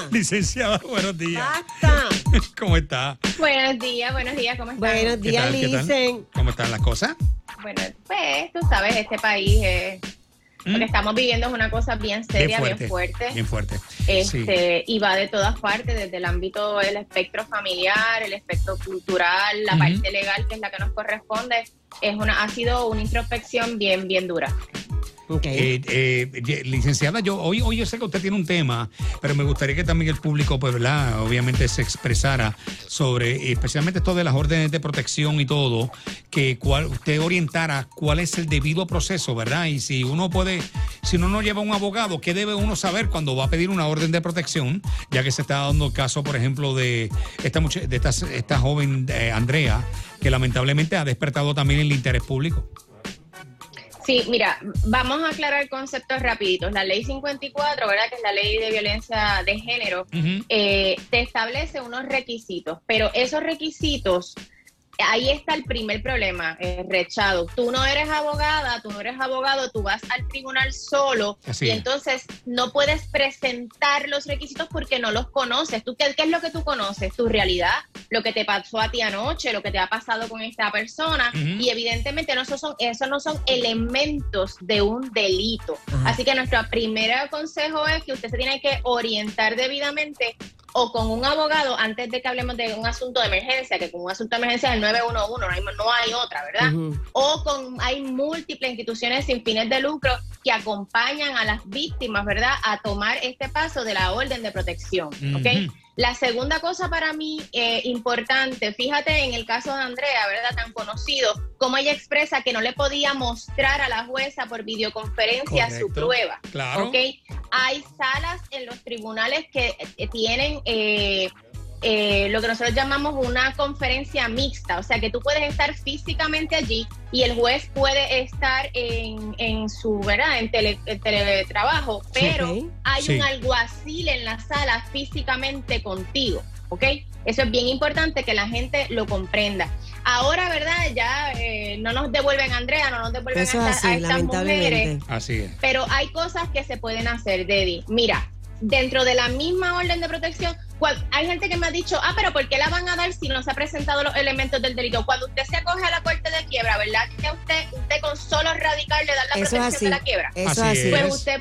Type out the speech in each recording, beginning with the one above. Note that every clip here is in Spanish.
Licenciada, buenos días. Basta. ¿Cómo está? Buenos días, buenos días, ¿cómo están? Buenos ¿Qué días? Licen. ¿Cómo están las cosas? Bueno, pues tú sabes, este país, eh, lo Mm. que estamos viviendo es una cosa bien seria, bien fuerte. Bien fuerte. Este, y va de todas partes, desde el ámbito del espectro familiar, el espectro cultural, la parte legal, que es la que nos corresponde, es una, ha sido una introspección bien, bien dura. Eh, eh, licenciada, yo hoy, hoy yo sé que usted tiene un tema, pero me gustaría que también el público, pues, ¿verdad? Obviamente se expresara sobre, especialmente esto de las órdenes de protección y todo, que cuál, usted orientara cuál es el debido proceso, ¿verdad? Y si uno puede, si uno no lleva un abogado, ¿qué debe uno saber cuando va a pedir una orden de protección? Ya que se está dando el caso, por ejemplo, de esta, mucha- de esta, esta joven eh, Andrea, que lamentablemente ha despertado también el interés público. Sí, mira, vamos a aclarar conceptos rapiditos. La ley 54, ¿verdad? Que es la ley de violencia de género, eh, te establece unos requisitos, pero esos requisitos, ahí está el primer problema, eh, rechado. Tú no eres abogada, tú no eres abogado, tú vas al tribunal solo Así y es. entonces no puedes presentar los requisitos porque no los conoces. ¿Tú qué, qué es lo que tú conoces? Tu realidad, lo que te pasó a ti anoche, lo que te ha pasado con esta persona y evidentemente no, esos, son, esos no son elementos de un delito. Así que nuestro primer consejo es que usted se tiene que orientar debidamente o con un abogado antes de que hablemos de un asunto de emergencia, que con un asunto de emergencia es el 911, no hay, no hay otra, ¿verdad? O con hay múltiples instituciones sin fines de lucro que acompañan a las víctimas, ¿verdad? A tomar este paso de la orden de protección, ¿ok? La segunda cosa para mí eh, importante, fíjate en el caso de Andrea, ¿verdad? Tan conocido, como ella expresa que no le podía mostrar a la jueza por videoconferencia su prueba. Claro. ¿ok? Hay salas en los tribunales que eh, tienen eh, eh, lo que nosotros llamamos una conferencia mixta, o sea que tú puedes estar físicamente allí y el juez puede estar en, en su, ¿verdad? En, tele- en teletrabajo, pero hay Sí. un alguacil en la sala físicamente contigo, ¿ok? Eso es bien importante que la gente lo comprenda. Ahora, ¿verdad? Ya eh, no nos devuelven a Andrea, no nos devuelven Eso a, estas mujeres. Así es. pero hay cosas que se pueden hacer, Dedi. Mira, dentro de la misma orden de protección, cual- hay gente que me ha dicho, ah, pero ¿por qué la van a dar si no se han presentado los elementos del delito? Cuando usted se acoge a la corte de quiebra, ¿verdad? Que usted, usted con solo radical le da la Eso protección así. de la quiebra. Eso así. es. Pues usted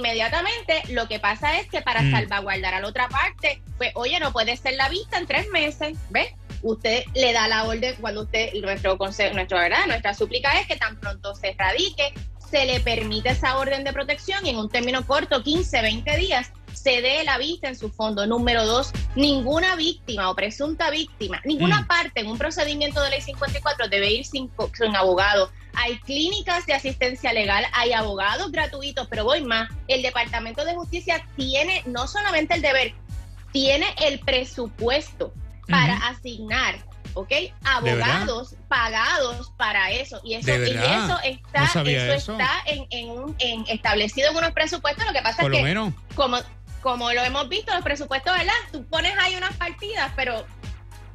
inmediatamente lo que pasa es que para Mm. salvaguardar a la otra parte, pues oye, no puede ser la vista en tres meses, ¿ves? Usted le da la orden cuando usted, nuestro consejo, nuestra verdad, nuestra súplica es que tan pronto se radique, se le permite esa orden de protección y en un término corto, 15, 20 días, se dé la vista en su fondo. Número dos, ninguna víctima o presunta víctima, ninguna Mm. parte en un procedimiento de ley 54 debe ir sin, sin abogado. Hay clínicas de asistencia legal, hay abogados gratuitos, pero voy más. El Departamento de Justicia tiene no solamente el deber, tiene el presupuesto para asignar, ¿ok? Abogados pagados para eso. Y eso, ¿De y eso está, No eso eso. está en, en un, en, establecido en unos presupuestos. Lo que pasa Por es que menos. como, como lo hemos visto, los presupuestos, ¿verdad? Tú pones ahí unas partidas, pero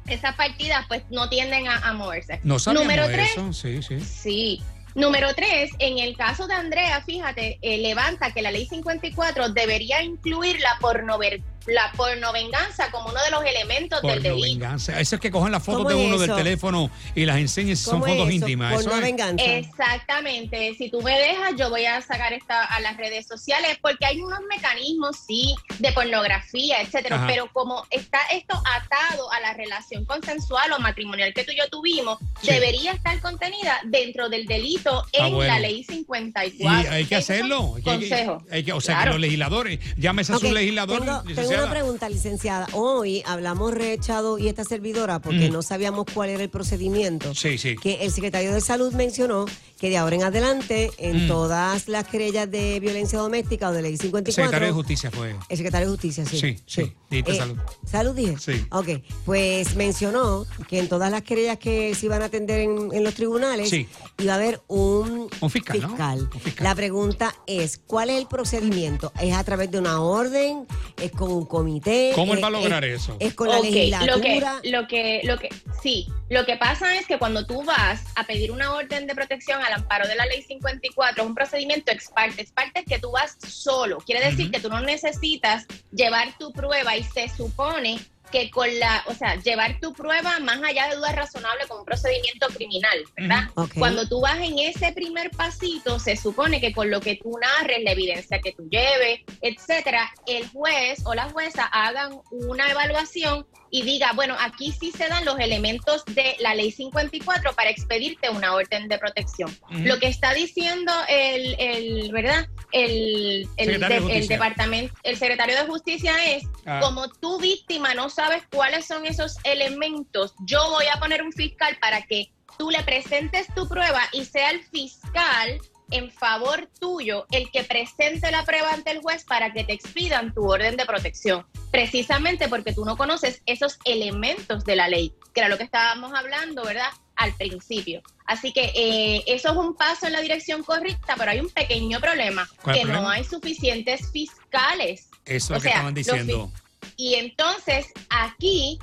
esas partidas pues no tienden a, a moverse. No Número tres, eso. Sí, sí. Sí. Número tres, en el caso de Andrea, fíjate, eh, levanta que la ley 54 debería incluir la pornover la pornovenganza como uno de los elementos del delito. venganza. Eso es que cogen las fotos ¿Cómo de es uno del teléfono y las enseñen si son ¿Cómo es fotos eso? íntimas. Por Eso no es- venganza. Exactamente. Si tú me dejas, yo voy a sacar esta a las redes sociales porque hay unos mecanismos, sí, de pornografía, etcétera. Ajá. Pero como está esto atado a la relación consensual o matrimonial que tú y yo tuvimos, Sí. debería estar contenida dentro del delito en Ah, bueno. la ley Y 54. hay que hacerlo. Hay que- hay que- Consejos. hay que- o sea, Claro. que los legisladores, llámese a Ok, su legislador. tengo, tengo licenciada. Una pregunta, licenciada. Hoy hablamos Rechado y esta servidora porque Mm. no sabíamos cuál era el procedimiento. Sí, sí. Que el secretario de Salud mencionó que de ahora en adelante, en Mm. todas las querellas de violencia doméstica o de ley 54. Secretario de Justicia fue. El secretario de Justicia, sí. Sí, sí, dijiste salud. Salud dije. Sí. Ok, pues mencionó que en todas las querellas que se iban a atender en, en los tribunales Sí. iba a haber un, Un fiscal, ¿no? Un fiscal. La pregunta es, ¿cuál es el procedimiento? ¿Es a través de una orden? ¿Es con un comité? ¿Cómo él ¿Es- va a lograr es- eso? ¿Es con la Ok, lo que, legislatura? lo que, lo que, Sí, lo que pasa es que cuando tú vas a pedir una orden de protección al amparo de la ley 54, es un procedimiento ex parte. Ex parte es que tú vas solo. Quiere decir que tú no necesitas llevar tu prueba y se supone que con la, o sea, llevar tu prueba más allá de duda razonable con un procedimiento criminal, ¿verdad? Cuando tú vas en ese primer pasito, se supone que con lo que tú narres, la evidencia que tú lleves, etcétera, el juez o la jueza hagan una evaluación y diga, bueno, aquí sí se dan los elementos de la ley 54 para expedirte una orden de protección. Lo que está diciendo el, el ¿verdad? El, el, Secretario de de- el Justicia. departamento, el secretario de justicia es Ah. como tú víctima no sabes cuáles son esos elementos, yo voy a poner un fiscal para que tú le presentes tu prueba y sea el fiscal en favor tuyo el que presente la prueba ante el juez para que te expidan tu orden de protección, precisamente porque tú no conoces esos elementos de la ley, que era lo que estábamos hablando, ¿verdad? Al principio. Así que eh, eso es un paso en la dirección correcta, pero hay un pequeño problema, ¿Cuál que problema? no hay suficientes fiscales. Eso es lo que estaban los diciendo. Y entonces aquí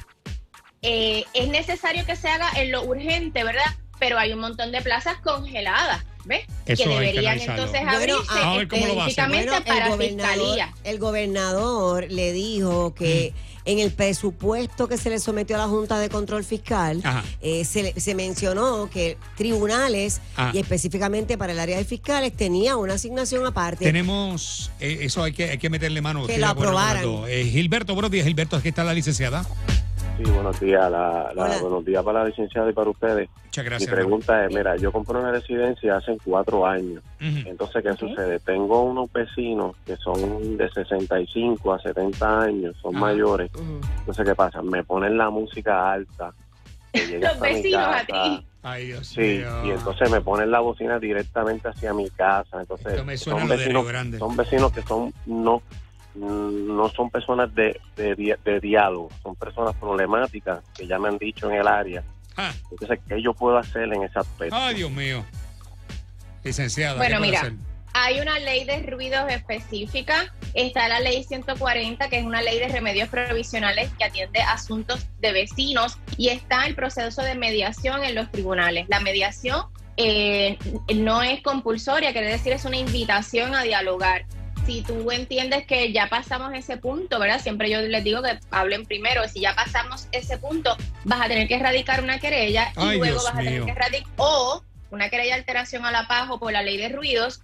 eh, es necesario que se haga en lo urgente, ¿verdad? Pero hay un montón de plazas congeladas, ¿ves? Eso que deberían entonces Bueno, abrirse hacer. específicamente Bueno, para el fiscalía. el gobernador le dijo que Mm. En el presupuesto que se le sometió a la Junta de Control Fiscal eh, se, se mencionó que tribunales Ah. y específicamente para el área de fiscales tenía una asignación aparte. Tenemos, eh, eso hay que, hay que meterle mano. Que lo aprobaran. Eh, Gilberto, buenos días, Gilberto, aquí está la licenciada. Sí, buenos días. La, la- buenos días para la licenciada y para ustedes. Muchas Mi gracias. pregunta es, mira, yo compré una residencia hace cuatro años. Entonces, ¿qué sucede? Tengo unos vecinos que son de 65 a 70 años, son mayores. Entonces, ¿qué pasa? Me ponen la música alta. Los mi vecinos a ti. Ay, Dios Sí, mío. y entonces me ponen la bocina directamente hacia mi casa. Entonces, Esto me suena son vecinos, Grande. son vecinos que son no no son personas de, de, di- de diálogo, son personas problemáticas que ya me han dicho en el área. Ah, Entonces, ¿qué yo puedo hacer en ese aspecto? ay, Dios mío. Licenciada. Bueno, ¿qué puede mira. hacer? Hay una ley de ruidos específica, está la ley 140, que es una ley de remedios provisionales que atiende asuntos de vecinos, y está el proceso de mediación en los tribunales. La mediación eh, no es compulsoria, quiere decir es una invitación a dialogar. Si tú entiendes que ya pasamos ese punto, ¿verdad? Siempre yo les digo que hablen primero. Si ya pasamos ese punto, vas a tener que erradicar una querella y Ay, luego Dios vas a tener que erradicar o una querella de alteración a la paz o por la ley de ruidos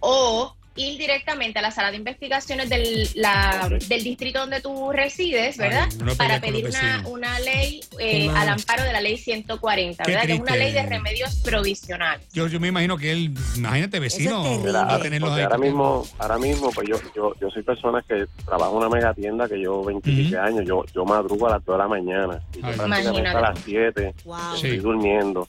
o ir directamente a la sala de investigaciones del, la- del distrito donde tú resides, ¿verdad? Ay, Para pedir una, una ley eh, al amparo de la ley 140, Qué ¿verdad? Que es una ley de remedios provisionales. Yo, yo me imagino que él, imagínate, vecino, es va a tenerlos ahí. ahora mismo, ahora mismo, pues yo, yo, yo soy persona que trabajo en una mega tienda que llevo 27 Ujú. años, yo, yo madrugo a las 2 de la mañana, y yo prácticamente Imagínate. a las 7 Wow. Sí. estoy durmiendo.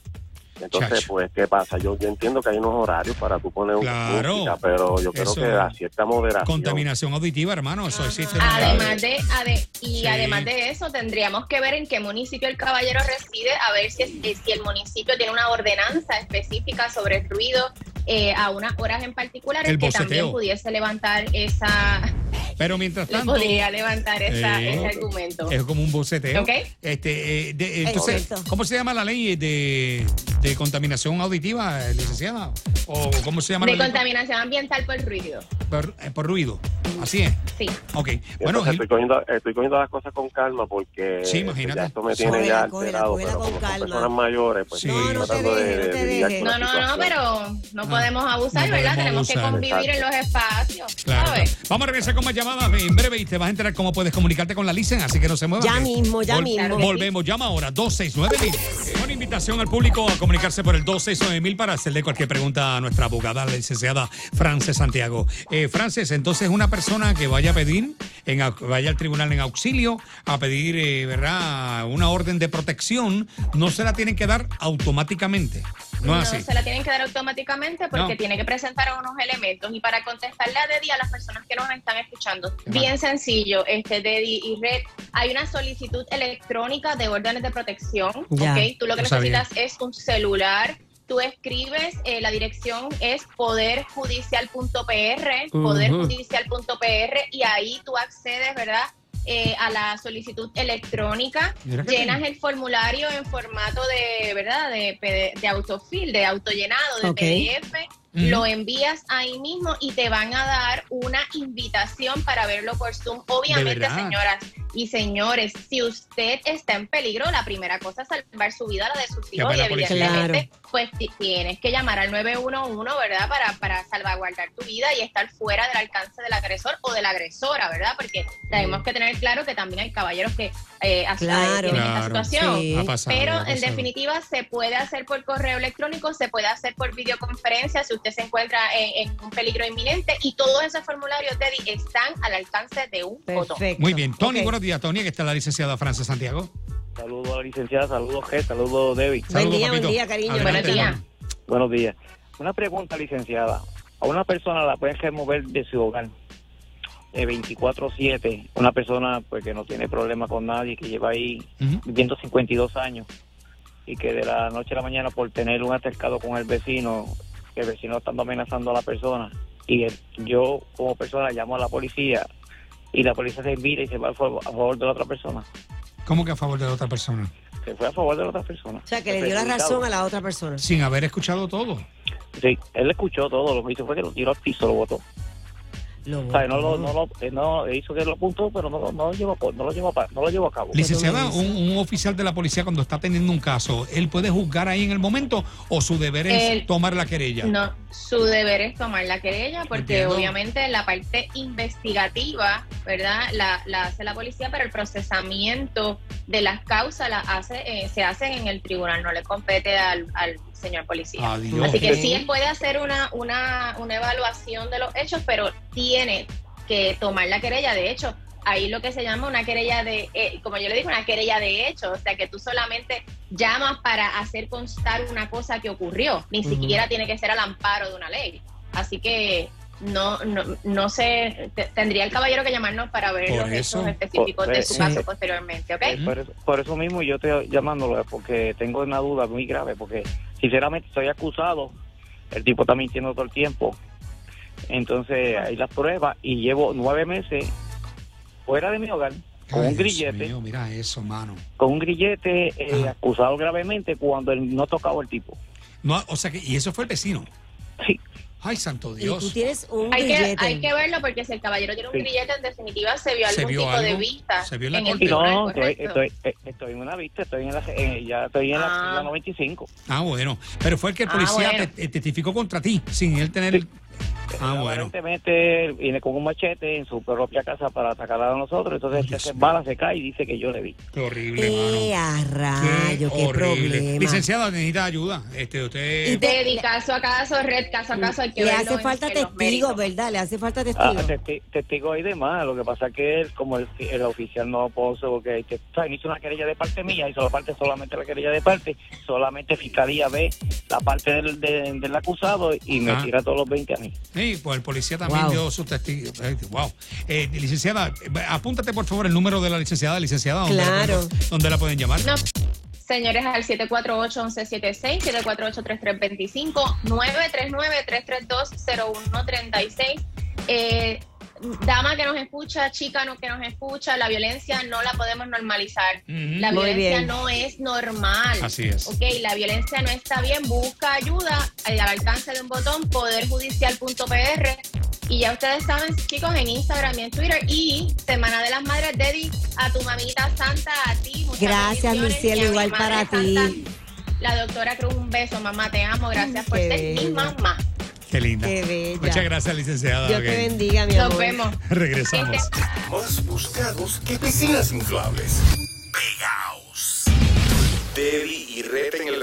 Entonces, Chacho. pues, ¿qué pasa? Yo, yo entiendo que hay unos horarios para tú poner Claro. música, pero yo creo que a cierta moderación. Contaminación auditiva, hermano, eso existe. Además de, ade- y Sí. además de eso, tendríamos que ver en qué municipio el caballero reside, a ver si, es- si el municipio tiene una ordenanza específica sobre el ruido eh, a unas horas en particular El que boceteo. también pudiese levantar esa, Pero mientras le tanto, podría levantar esa, Eh, ese argumento. es como un boceteo. ¿Ok? Este, eh, de- entonces, Exacto. ¿cómo se llama la ley de, de contaminación auditiva, eh, licenciada? ¿O cómo se llama De ley? contaminación ambiental por ruido. Por, eh, por ruido. Así es. Sí. Ok. Bueno, entonces estoy cogiendo, estoy cogiendo las cosas con calma porque Sí, eh, imagínate. ya esto me Cógela, tiene ya alterado, cógela pero con como son calma. personas mayores, pues Sí. No, no te tratando de- no de te con la No, no, no, pero no Ah, podemos abusar, no ¿verdad? podemos Tenemos que convivir en los espacios. Claro. ¿sabes? Vamos a regresar con más llamadas en breve y te vas a enterar cómo puedes comunicarte con la licen, así que no se muevan. Ya mismo, ya mismo. Volvemos, llama ahora 269 mil. Una invitación al público a comunicarse por el 269 mil para hacerle cualquier pregunta a nuestra abogada, la licenciada Frances Santiago. Eh, Frances, entonces una persona que vaya a pedir, en, vaya al tribunal en auxilio a pedir, eh, ¿verdad? Una orden de protección, no se la tienen que dar automáticamente. No así. se la tienen que dar automáticamente porque No. tiene que presentar unos elementos. Y para contestarle a Dedi a las personas que nos están escuchando, Qué bien sencillo, este Dedi y Red, hay una solicitud electrónica de órdenes de protección. Ya. ¿ok? Tú lo que No sabía. necesitas es un celular. Tú escribes, eh, la dirección es poderjudicial.pr, poderjudicial.pr, y ahí tú accedes, ¿verdad? eh, a la solicitud electrónica, llenas el formulario en formato de, ¿verdad? De, PD de autofill, de autollenado, de. PDF, lo envías ahí mismo y te van a dar una invitación para verlo por Zoom. Obviamente, señoras y señores, si usted está en peligro, la primera cosa es salvar su vida, la de sus hijos, y evidentemente, pues ti- tienes que llamar al 911, ¿verdad? Para, para salvaguardar tu vida y estar fuera del alcance del agresor o de la agresora, ¿verdad? Porque tenemos que tener claro que también hay caballeros que eh, Claro. tienen esta situación. Sí. Ha pasado, Pero en definitiva se puede hacer por correo electrónico, se puede hacer por videoconferencia si usted se encuentra en, en un peligro inminente y todos esos formularios, Teddy, están al alcance de un botón. Muy bien. Tony. Buenos días, Tony, que está la licenciada Frances Santiago. Saludos a la licenciada, saludos G, saludos Debbie. Buen Saludos, día, buen día, cariño. Adelante, Buenos días. Tony. Buenos días. Una pregunta, licenciada. A una persona la pueden remover de su hogar de 24-7. Una persona pues que no tiene problema con nadie, que lleva ahí Ujú. viviendo 52 años y que de la noche a la mañana por tener un altercado con el vecino, que el vecino estando amenazando a la persona y el- yo como persona llamo a la policía y la policía se mira y se va a favor, a favor de la otra persona. ¿Cómo que a favor de la otra persona? Se fue a favor de la otra persona. O sea, que le dio la razón a la otra persona. Sin haber escuchado todo. Sí, él escuchó todo, lo que hizo fue que lo tiró al piso, lo botó. Lo O sea, no lo, no lo, eh, no, hizo que lo apuntó, pero no, lo- no lo llevó, no lo llevó, a pa- no lo llevó a cabo. Licenciada, un, un oficial de la policía cuando está teniendo un caso, ¿él puede juzgar ahí en el momento o su deber es El- tomar la querella? No, su deber es tomar la querella porque Entiendo. obviamente la parte investigativa, ¿verdad? La, la hace la policía, pero el procesamiento de las causas la hace, eh, se hace en el tribunal, no le compete al, al señor policía. Adiós. Así que sí él puede hacer una, una, una evaluación de los hechos, pero tiene que tomar la querella. De hecho, ahí lo que se llama una querella de, eh, como yo le digo, una querella de hechos, o sea que tú solamente llamas para hacer constar una cosa que ocurrió, ni siquiera tiene que ser al amparo de una ley. Así que no, no, no sé, te- tendría el caballero que llamarnos para ver Por los eso. hechos específicos de su Sí. caso posteriormente, ¿ok? Por eso, por eso mismo yo estoy llamándolo, porque tengo una duda muy grave, porque sinceramente estoy acusado, el tipo está mintiendo todo el tiempo, entonces hay las pruebas y llevo nueve meses fuera de mi hogar con Ay, un grillete, mío, mira eso, mano. con un grillete eh, acusado gravemente cuando él no tocaba el tipo. No, o sea que, y eso fue el vecino. Sí, Ay, santo Y Dios. tú tienes un Hay que, grillete. hay que verlo porque si el caballero tiene un Sí. grillete, en definitiva se vio Se algún vio tipo de algo, vista. se vio en la corte. no, estoy, estoy, eh, estoy en una vista, estoy en la, eh, ya estoy en la, Ah. en la 95. Ah, bueno. Pero fue el que el Ah, policía bueno. te- te testificó contra ti, sin él tener. Sí. Ah, bueno. Aparentemente él viene con un machete en su propia casa para atacar a nosotros, entonces Dios se mío. bala, se cae y dice que yo le vi. Qué horrible, ¡Eh, mano. rayo! ¡Qué, horrible. problema! Licenciada, necesita ayuda. Este, Y usted. te- Teddy, caso a caso, red, caso a caso, hay que Le hace falta méritos. ¿verdad? Le hace falta Ah, testigos. testi- testigo y demás, lo que pasa es que él, como el, el oficial no puso, porque que, o sea, hizo una querella de parte mía, hizo la parte solamente la querella de parte, solamente fiscalía ve la parte del, de- del acusado y me Ah. tira todos los 20 a mí. Sí, pues el policía también Wow. dio su testigo. Eh, Wow. Eh, licenciada, eh, apúntate por favor el número de la licenciada. Licenciada, ¿dónde, Claro. la, pueden- dónde la pueden llamar? No, señores, al 748-1176, 748-3325, 939-332-0136. Eh, dama que nos escucha, chica no, que nos escucha, la violencia no la podemos normalizar. La Muy violencia bien. no es normal. Así es. Ok, la violencia no está bien, busca ayuda al alcance de un botón, poderjudicial.pr. Y ya ustedes saben, chicos, en Instagram y en Twitter. Y Semana de las Madres, Dedi, a tu mamita santa, a ti. muchas Gracias, mi cielo, mi igual para ti. santa, La doctora Cruz, un beso, mamá, te amo. Gracias por ser mi mamá. Qué linda. Qué bella. Muchas gracias, licenciada. Dios Ok. te bendiga, mi Nos amor. vemos. Regresamos. Más buscados que piscinas inflables. Pegaos. Debbie y Rete en el